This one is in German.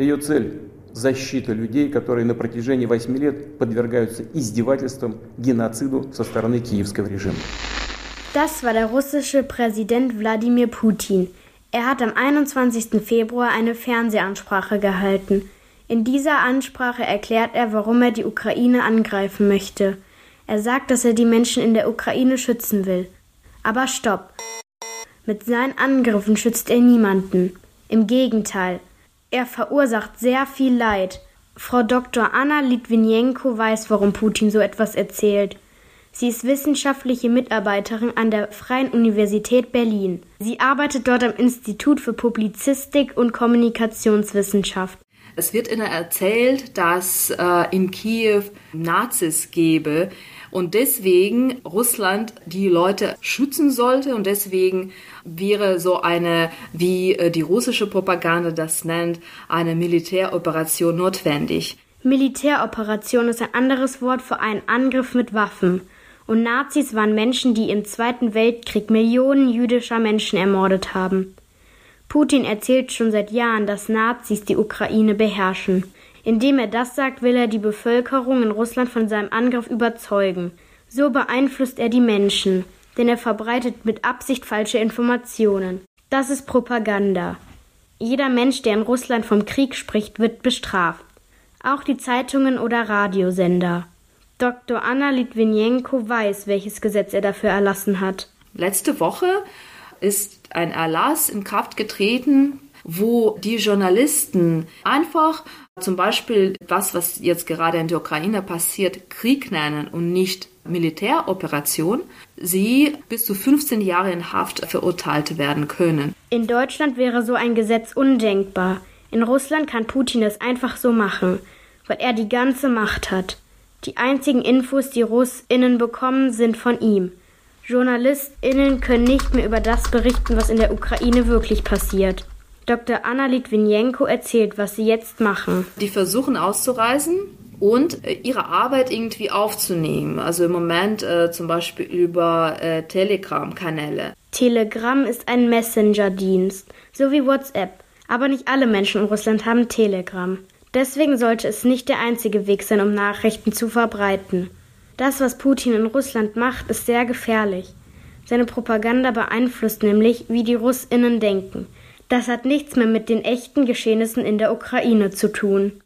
Ее цель – защита людей, которые на протяжении восьми лет подвергаются издевательствам, геноциду со стороны киевского режима. Das war der russische Präsident Wladimir Putin. Er hat am 21. Februar eine Fernsehansprache gehalten. In dieser Ansprache erklärt er, warum er die Ukraine angreifen möchte. Er sagt, dass er die Menschen in der Ukraine schützen will. Aber stopp! Mit seinen Angriffen schützt er niemanden. Im Gegenteil, er verursacht sehr viel Leid. Frau Dr. Anna Litvinenko weiß, warum Putin so etwas erzählt. Sie ist wissenschaftliche Mitarbeiterin an der Freien Universität Berlin. Sie arbeitet dort am Institut für Publizistik und Kommunikationswissenschaft. Es wird ihnen erzählt, dass äh, in Kiew Nazis gäbe und deswegen Russland die Leute schützen sollte und deswegen wäre so eine, wie äh, die russische Propaganda das nennt, eine Militäroperation notwendig. Militäroperation ist ein anderes Wort für einen Angriff mit Waffen. Und Nazis waren Menschen, die im Zweiten Weltkrieg Millionen jüdischer Menschen ermordet haben. Putin erzählt schon seit Jahren, dass Nazis die Ukraine beherrschen. Indem er das sagt, will er die Bevölkerung in Russland von seinem Angriff überzeugen. So beeinflusst er die Menschen, denn er verbreitet mit Absicht falsche Informationen. Das ist Propaganda. Jeder Mensch, der in Russland vom Krieg spricht, wird bestraft. Auch die Zeitungen oder Radiosender. Dr. Anna Litvinenko weiß, welches Gesetz er dafür erlassen hat. Letzte Woche ist ein Erlass in Kraft getreten, wo die Journalisten einfach zum Beispiel was, was jetzt gerade in der Ukraine passiert, Krieg nennen und nicht Militäroperation, sie bis zu 15 Jahre in Haft verurteilt werden können. In Deutschland wäre so ein Gesetz undenkbar. In Russland kann Putin es einfach so machen, weil er die ganze Macht hat. Die einzigen Infos, die Russinnen bekommen, sind von ihm. JournalistInnen können nicht mehr über das berichten, was in der Ukraine wirklich passiert. Dr. Anna Litvinenko erzählt, was sie jetzt machen. Die versuchen auszureisen und äh, ihre Arbeit irgendwie aufzunehmen. Also im Moment äh, zum Beispiel über äh, Telegram-Kanäle. Telegram ist ein Messenger-Dienst, so wie WhatsApp. Aber nicht alle Menschen in Russland haben Telegram. Deswegen sollte es nicht der einzige Weg sein, um Nachrichten zu verbreiten. Das, was Putin in Russland macht, ist sehr gefährlich. Seine Propaganda beeinflusst nämlich, wie die Russinnen denken. Das hat nichts mehr mit den echten Geschehnissen in der Ukraine zu tun.